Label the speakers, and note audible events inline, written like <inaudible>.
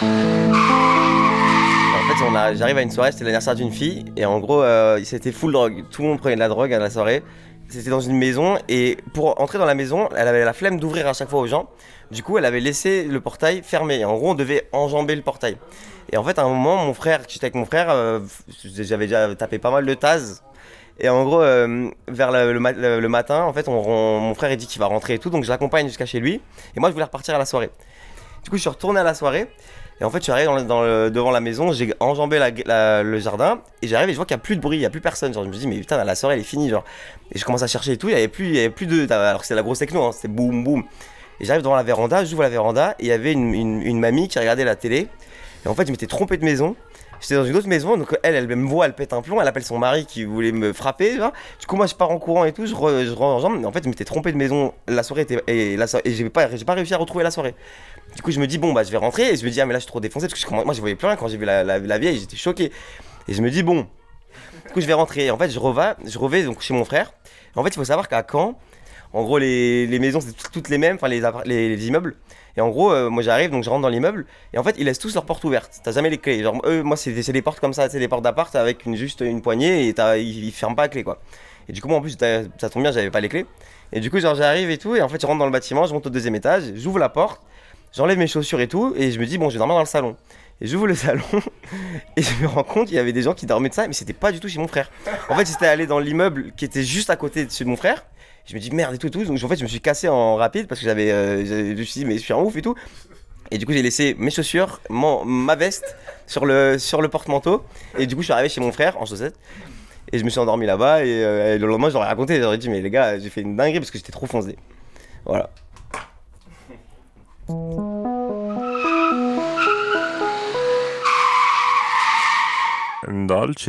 Speaker 1: En fait, j'arrive à une soirée, c'était l'anniversaire d'une fille, et en gros, euh, c'était full drogue. Tout le monde prenait de la drogue à la soirée. C'était dans une maison, et pour entrer dans la maison, elle avait la flemme d'ouvrir à chaque fois aux gens. Du coup, elle avait laissé le portail fermé. Et en gros, on devait enjamber le portail. Et en fait, à un moment, mon frère, j'étais avec mon frère, euh, j'avais déjà tapé pas mal de tases. Et en gros, euh, vers le, le ma- le- le matin, en fait, on- mon frère il dit qu'il va rentrer et tout, donc je l'accompagne jusqu'à chez lui. Et moi, je voulais repartir à la soirée. Du coup, je suis retourné à la soirée. Et en fait, je suis arrivé devant la maison, j'ai enjambé le jardin. Et j'arrive et je vois qu'il n'y a plus de bruit, il n'y a plus personne. Genre, je me dis, mais putain, la soirée, elle est finie. Genre. Et je commence à chercher et tout, il n'y avait, plus- de. Alors que c'était la grosse techno, hein, c'était boum boum. Et j'arrive devant la véranda, j'ouvre la véranda, et il y avait une, une- une mamie qui regardait la télé. Et en fait, je m'étais trompé de maison. J'étais dans une autre maison, donc elle, elle me voit, elle pète un plomb, elle appelle son mari qui voulait me frapper. vois. Du coup, moi, je pars en courant et tout, je, je enjambe. Mais en fait, je m'étais trompé de maison. La soirée était. Et, et j'ai pas, pas réussi à retrouver la soirée. Du coup, je me dis, bon, bah, je vais rentrer. Et je me dis, ah, mais là, je suis trop défoncé. Parce que moi, je voyais plus rien quand j'ai vu la, la- la vieille, j'étais choqué. Et je me dis, bon. Du coup, je vais rentrer. Et en fait, je revais, je revais donc, chez mon frère. En fait, il faut savoir qu'à Caen, en gros, les, maisons, c'est toutes- les mêmes, enfin, les, immeubles. Et en gros, euh, moi, j'arrive, donc je rentre dans l'immeuble. Et en fait, ils laissent tous leurs portes ouvertes. T'as jamais les clés. Genre, eux, moi, c'est des portes comme ça, c'est des portes d'appart avec une, juste une poignée et ils, ils ferment pas la clé, quoi. Et du coup, moi, en plus, ça tombe bien, j'avais pas les clés. Et du coup, genre, j'arrive et tout. Et en fait, je rentre dans le bâtiment, je monte au deuxième étage, j'ouvre la porte, j'enlève mes chaussures et tout. Et je me dis, bon, je vais dormir dans le salon. Et j'ouvre le <laughs> salon et je me rends compte qu'il y avait des gens qui dormaient de ça, mais c'était pas du tout chez mon frère. En fait, j'étais allé dans l'immeuble qui était juste à côté de chez mon frère. Je me dis merde et tout et tout. Donc en fait, je me suis cassé en rapide parce que j'avais, euh, je me suis dit mais je suis un ouf et tout. Et du coup, j'ai laissé mes chaussures, mon- ma veste sur le, sur le porte-manteau. Et du coup, je suis arrivé chez mon frère en chaussettes. Et je me suis endormi là-bas. Et, euh, le lendemain, j'aurais raconté. J'aurais dit, mais les gars, j'ai fait une dinguerie parce que j'étais trop foncé. Voilà.
Speaker 2: Dolce.